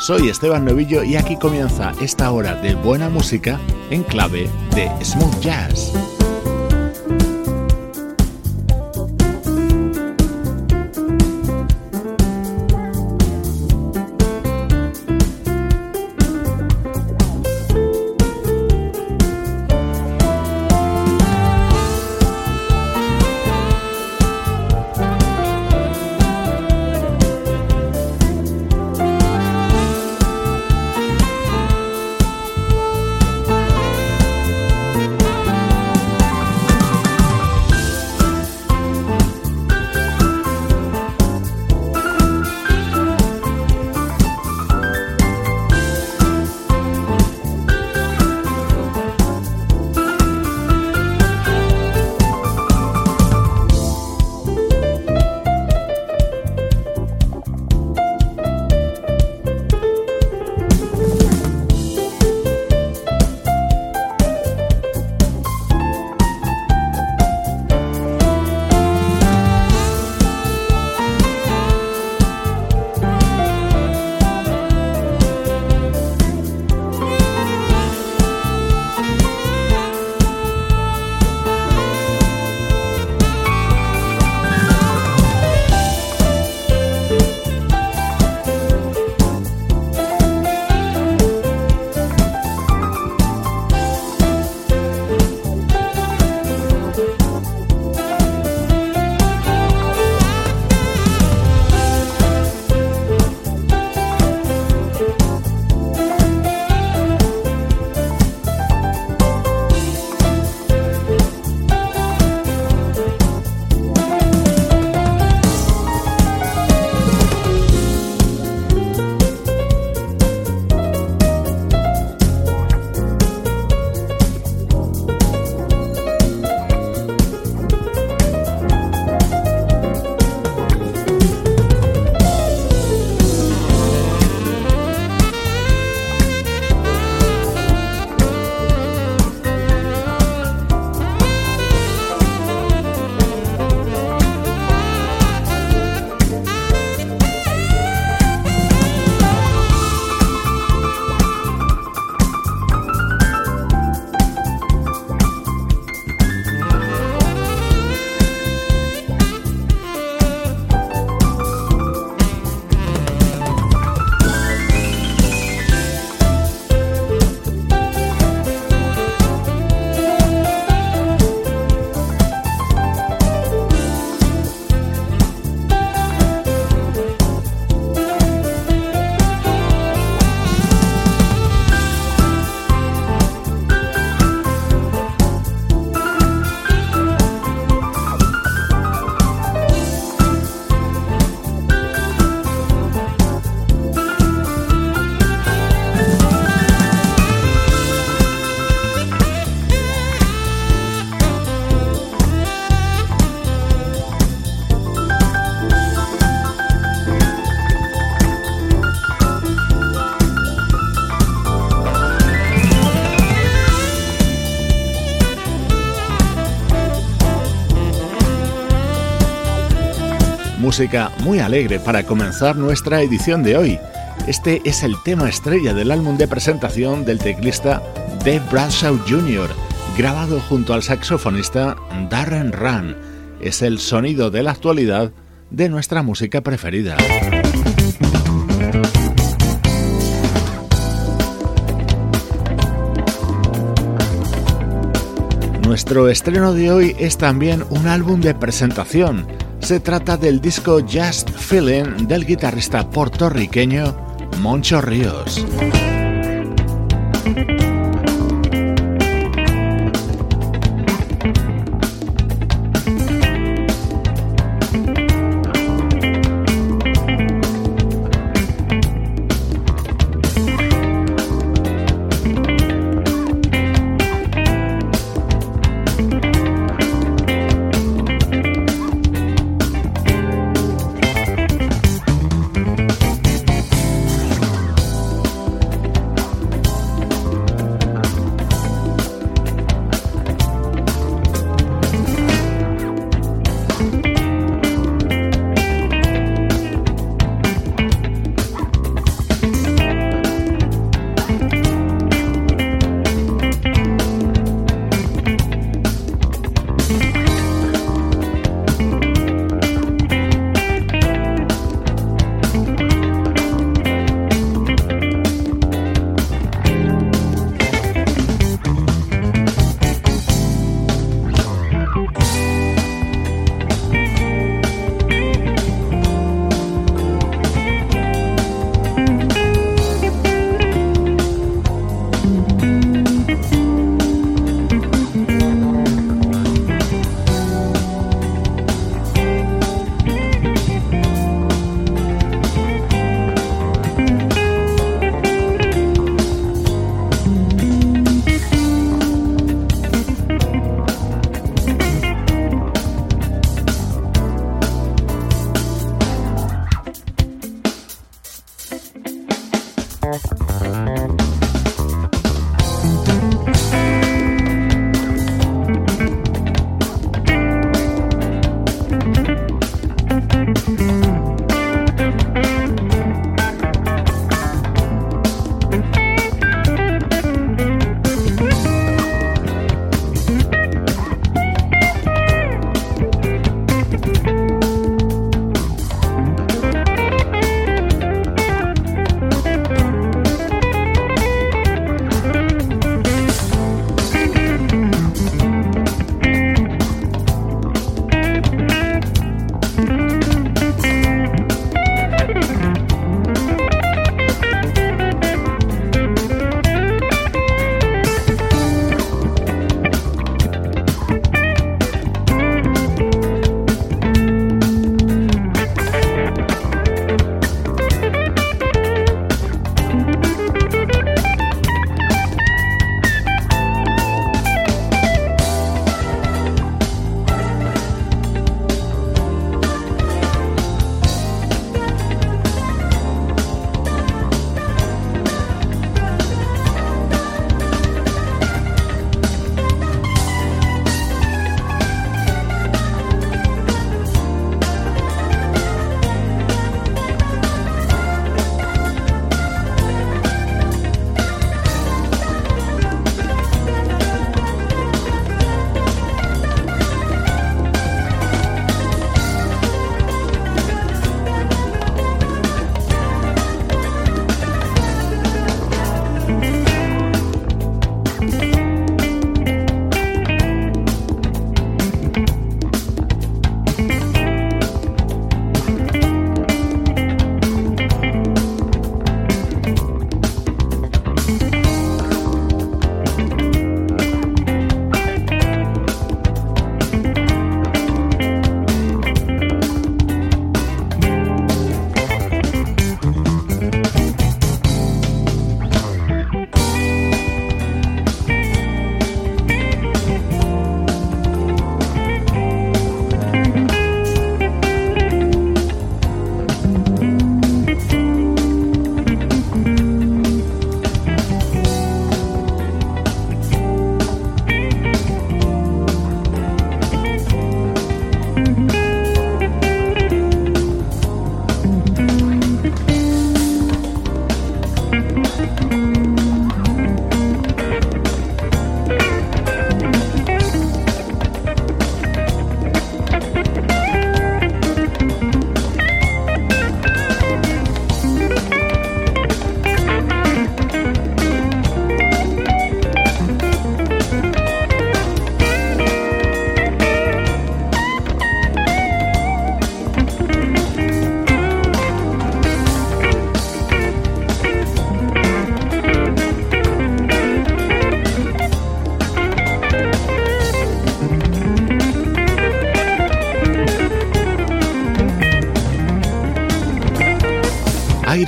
Soy Esteban Novillo y aquí comienza esta hora de buena música en clave de smooth jazz. muy alegre para comenzar nuestra edición de hoy. Este es el tema estrella del álbum de presentación del teclista Dave Bradshaw Jr., grabado junto al saxofonista Darren Run. Es el sonido de la actualidad de nuestra música preferida. Nuestro estreno de hoy es también un álbum de presentación se trata del disco Just Feeling del guitarrista puertorriqueño Moncho Ríos.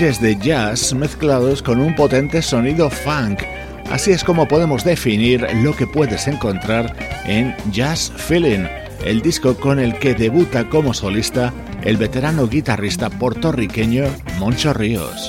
De jazz mezclados con un potente sonido funk. Así es como podemos definir lo que puedes encontrar en Jazz Feeling, el disco con el que debuta como solista el veterano guitarrista puertorriqueño Moncho Ríos.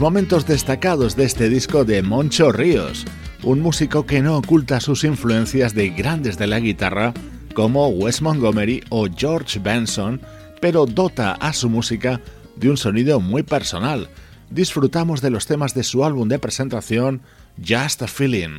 Momentos destacados de este disco de Moncho Ríos, un músico que no oculta sus influencias de grandes de la guitarra como Wes Montgomery o George Benson, pero dota a su música de un sonido muy personal. Disfrutamos de los temas de su álbum de presentación Just a Feeling.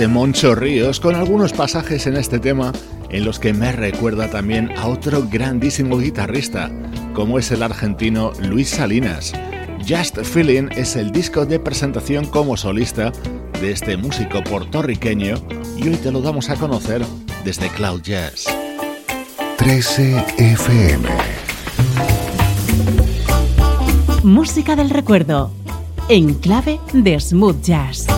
De Moncho Ríos con algunos pasajes en este tema en los que me recuerda también a otro grandísimo guitarrista, como es el argentino Luis Salinas. Just Feeling es el disco de presentación como solista de este músico puertorriqueño y hoy te lo damos a conocer desde Cloud Jazz. 13 FM Música del recuerdo en clave de smooth jazz.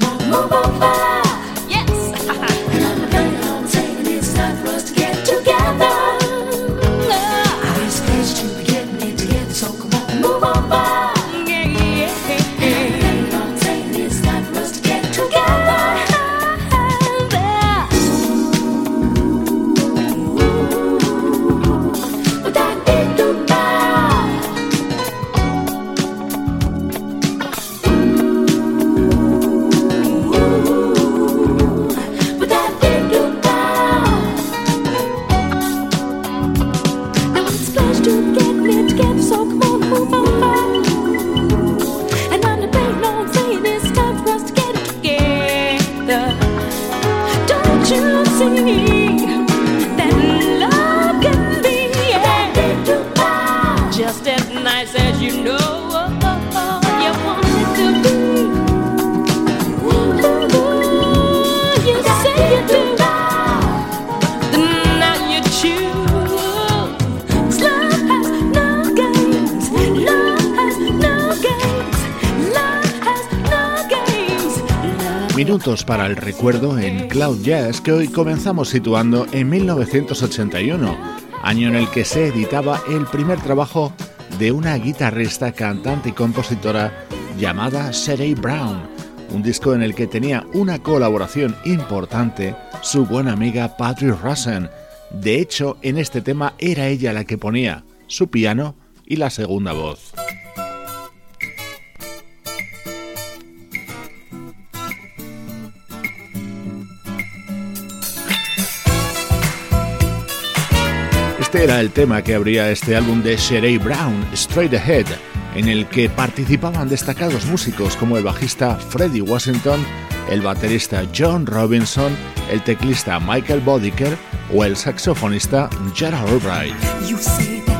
梦爆发。Para el recuerdo en Cloud Jazz que hoy comenzamos situando en 1981, año en el que se editaba el primer trabajo de una guitarrista, cantante y compositora llamada Sherry Brown, un disco en el que tenía una colaboración importante su buena amiga Patrick Russen. De hecho, en este tema era ella la que ponía su piano y la segunda voz. Era el tema que abría este álbum de Sherry Brown, Straight Ahead, en el que participaban destacados músicos como el bajista Freddie Washington, el baterista John Robinson, el teclista Michael Bodiker o el saxofonista Gerald Albright.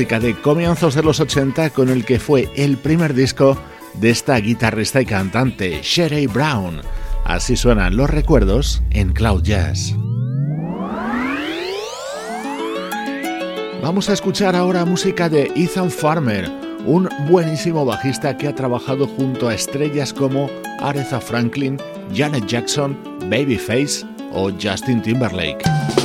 Música de comienzos de los 80 con el que fue el primer disco de esta guitarrista y cantante, Sherry Brown. Así suenan los recuerdos en Cloud Jazz. Vamos a escuchar ahora música de Ethan Farmer, un buenísimo bajista que ha trabajado junto a estrellas como Aretha Franklin, Janet Jackson, Babyface o Justin Timberlake.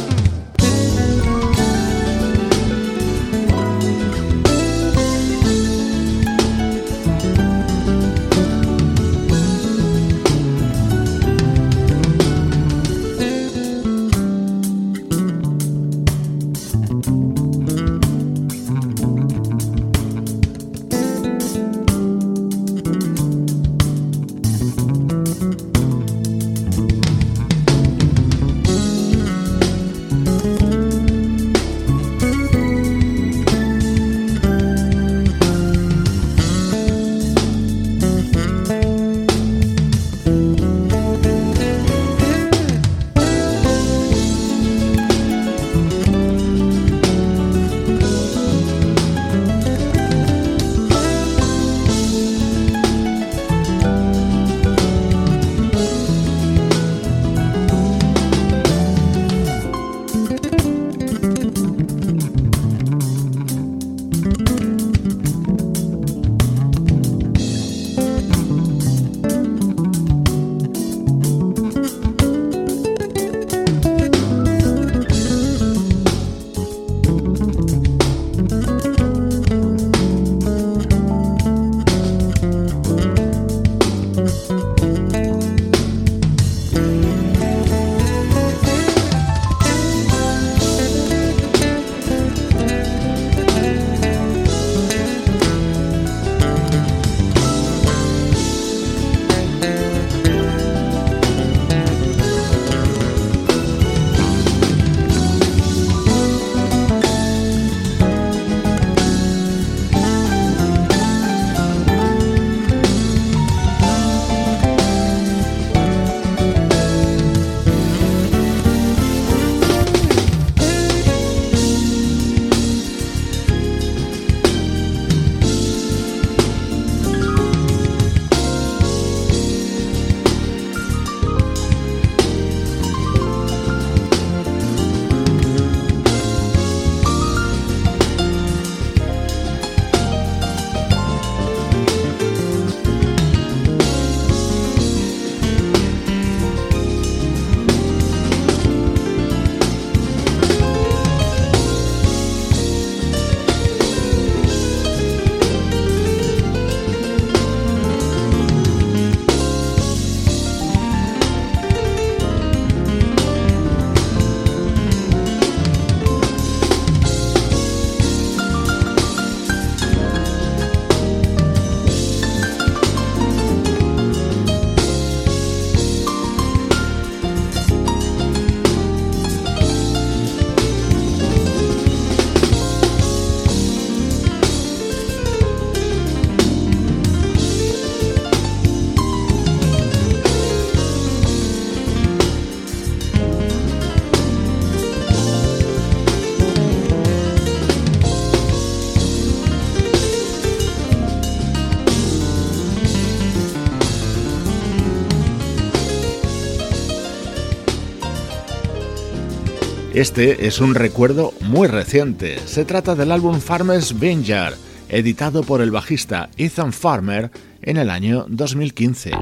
Este es un recuerdo muy reciente. Se trata del álbum Farmer's Vineyard, editado por el bajista Ethan Farmer en el año 2015.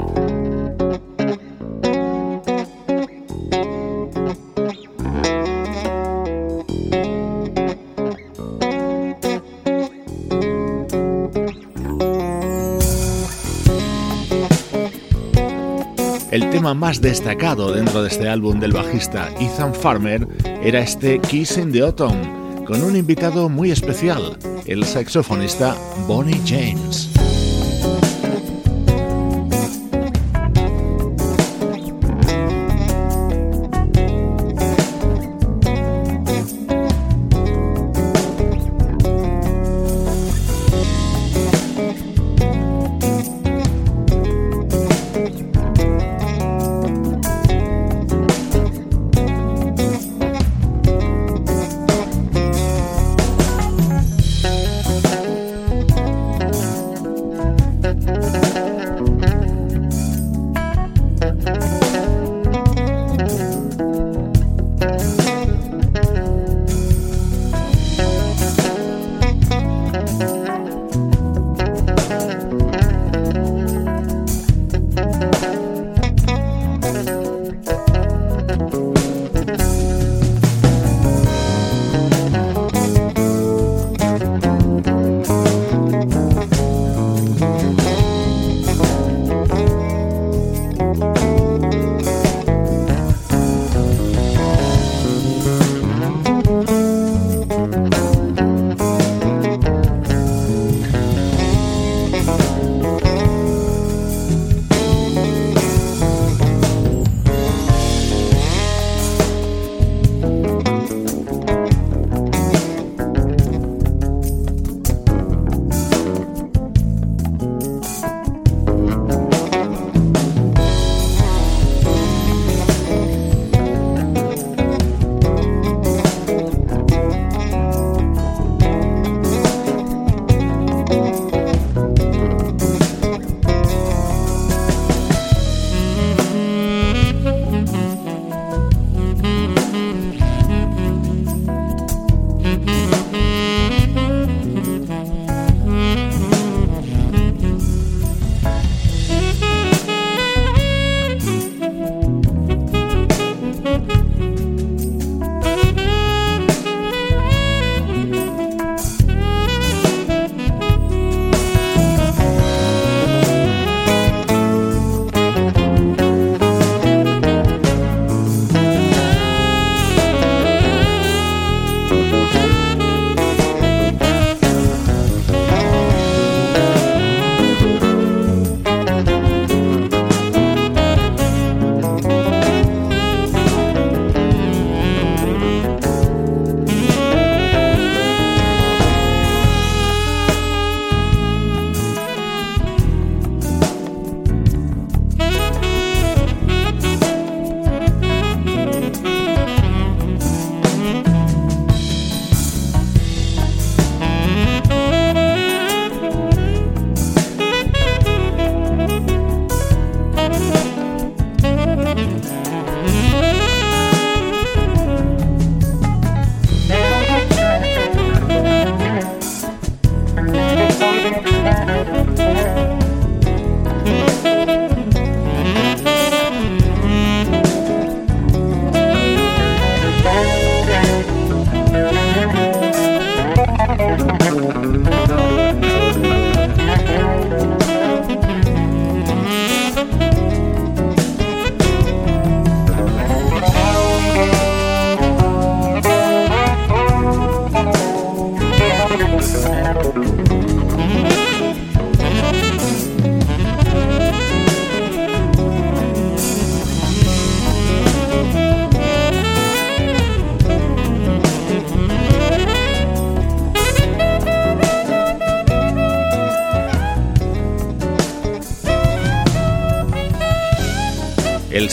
Más destacado dentro de este álbum del bajista Ethan Farmer era este Kiss in the Autumn, con un invitado muy especial, el saxofonista Bonnie James.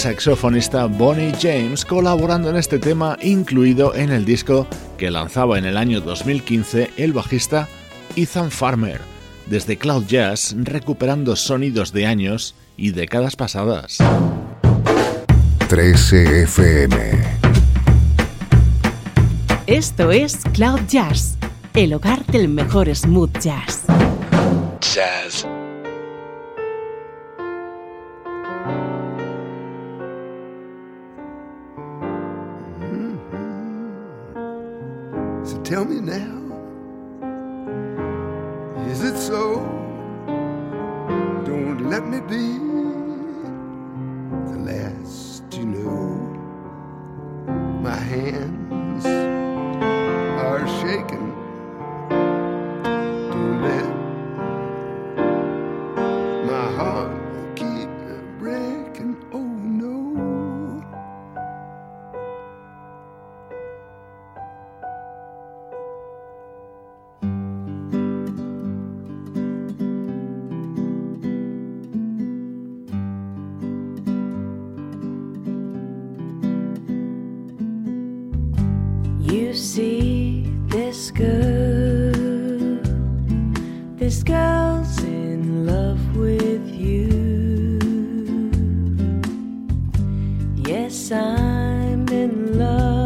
Saxofonista Bonnie James colaborando en este tema incluido en el disco que lanzaba en el año 2015 el bajista Ethan Farmer, desde Cloud Jazz recuperando sonidos de años y décadas pasadas. 13 FM Esto es Cloud Jazz, el hogar del mejor smooth jazz. Jazz Tell me now, Yes, I'm in love.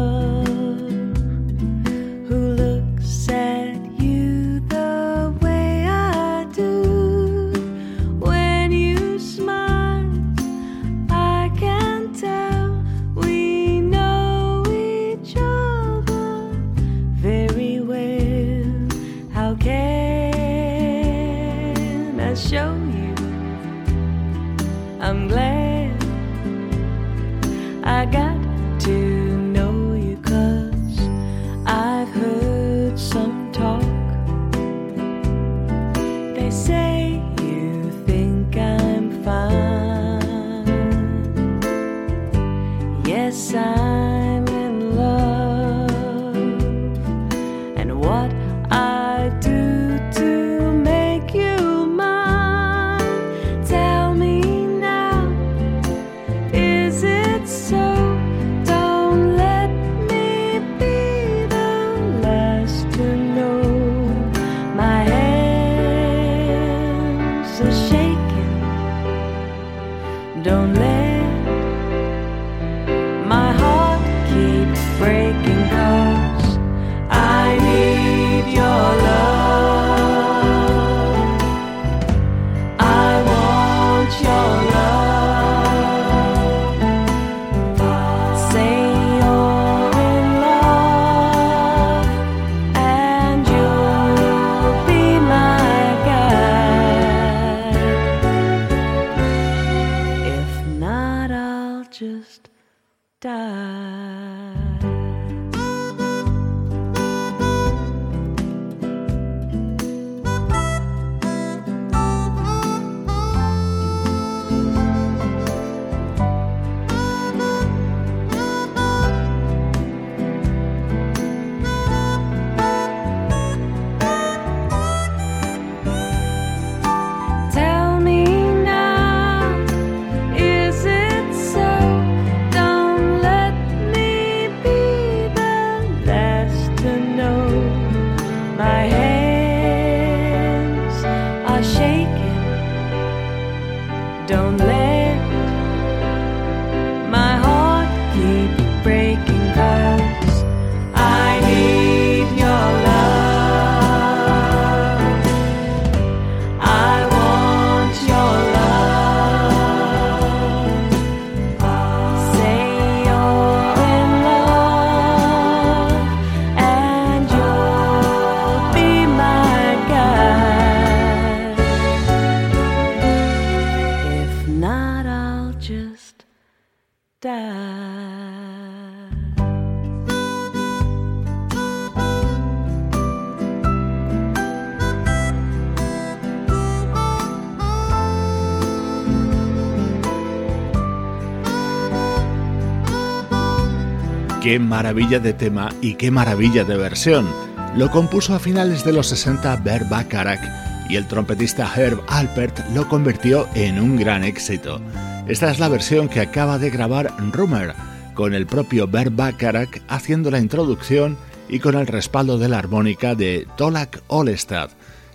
Maravilla de tema y qué maravilla de versión. Lo compuso a finales de los 60 Bert Bacharach y el trompetista Herb Alpert lo convirtió en un gran éxito. Esta es la versión que acaba de grabar Rumor, con el propio Bert Bacharach haciendo la introducción y con el respaldo de la armónica de Tolak Olestad.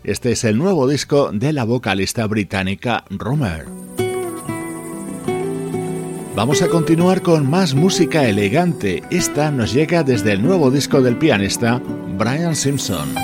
Este es el nuevo disco de la vocalista británica Rumor. Vamos a continuar con más música elegante. Esta nos llega desde el nuevo disco del pianista Brian Simpson.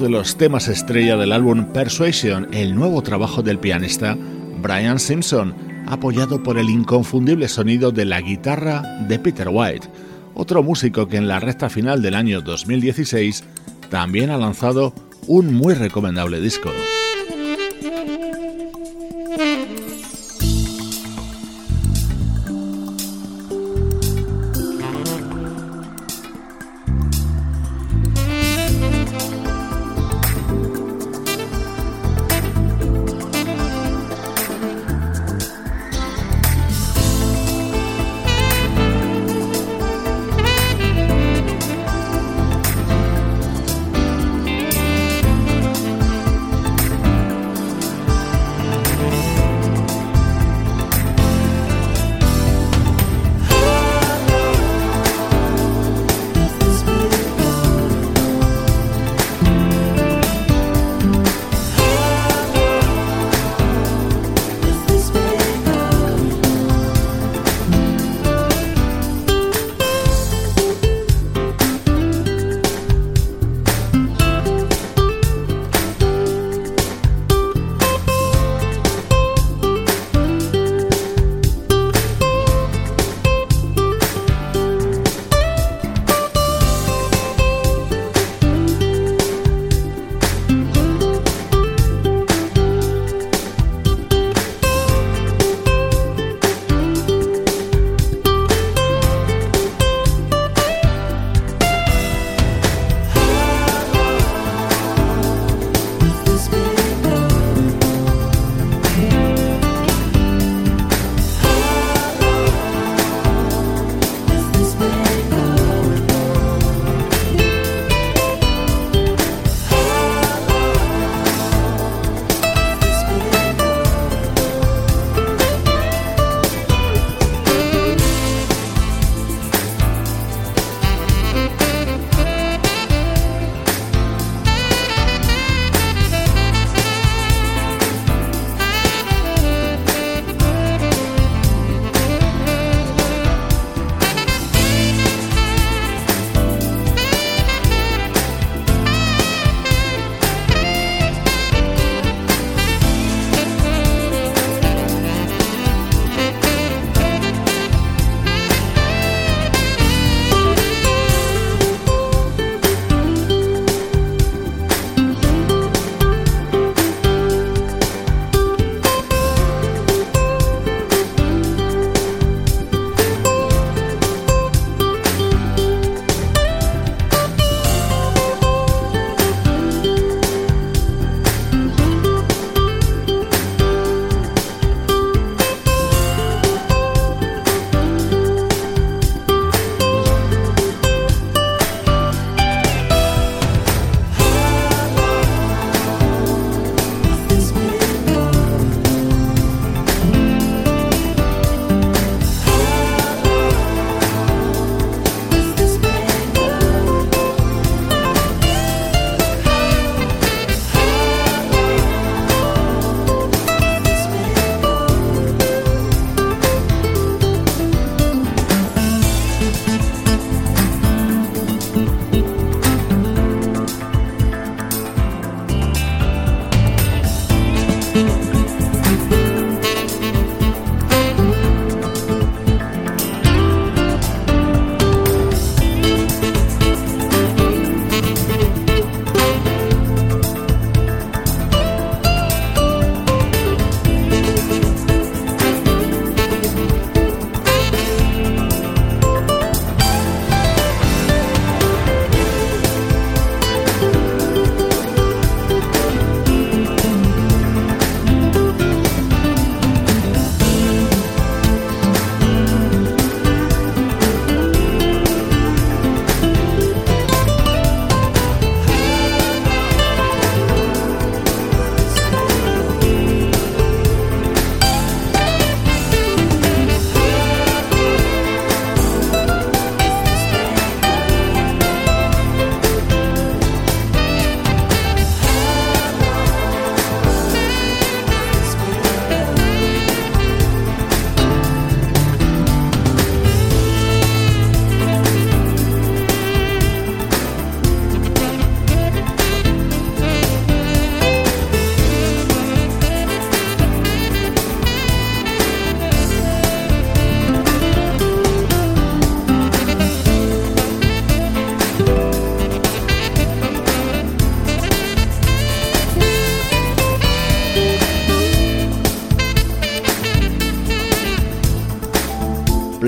De los temas estrella del álbum Persuasion, el nuevo trabajo del pianista Brian Simpson, apoyado por el inconfundible sonido de la guitarra de Peter White, otro músico que en la recta final del año 2016 también ha lanzado un muy recomendable disco.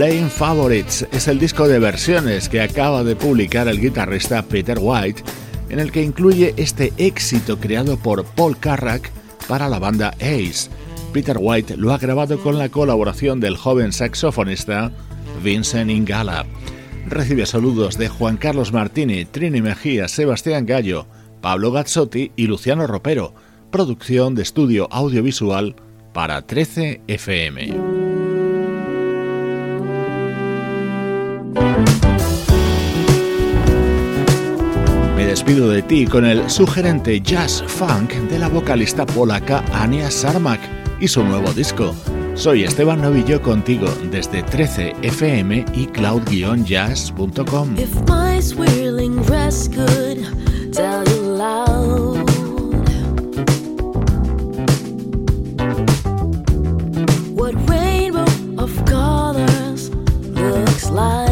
Playing Favorites es el disco de versiones que acaba de publicar el guitarrista Peter White, en el que incluye este éxito creado por Paul Carrack para la banda Ace. Peter White lo ha grabado con la colaboración del joven saxofonista Vincent Ingala. Recibe saludos de Juan Carlos Martini, Trini Mejía, Sebastián Gallo, Pablo Gazzotti y Luciano Ropero. Producción de estudio audiovisual para 13 FM. despido de ti con el sugerente jazz funk de la vocalista polaca Ania Sarmak y su nuevo disco. Soy Esteban Novillo contigo desde 13fm y cloud-jazz.com. Of colors looks like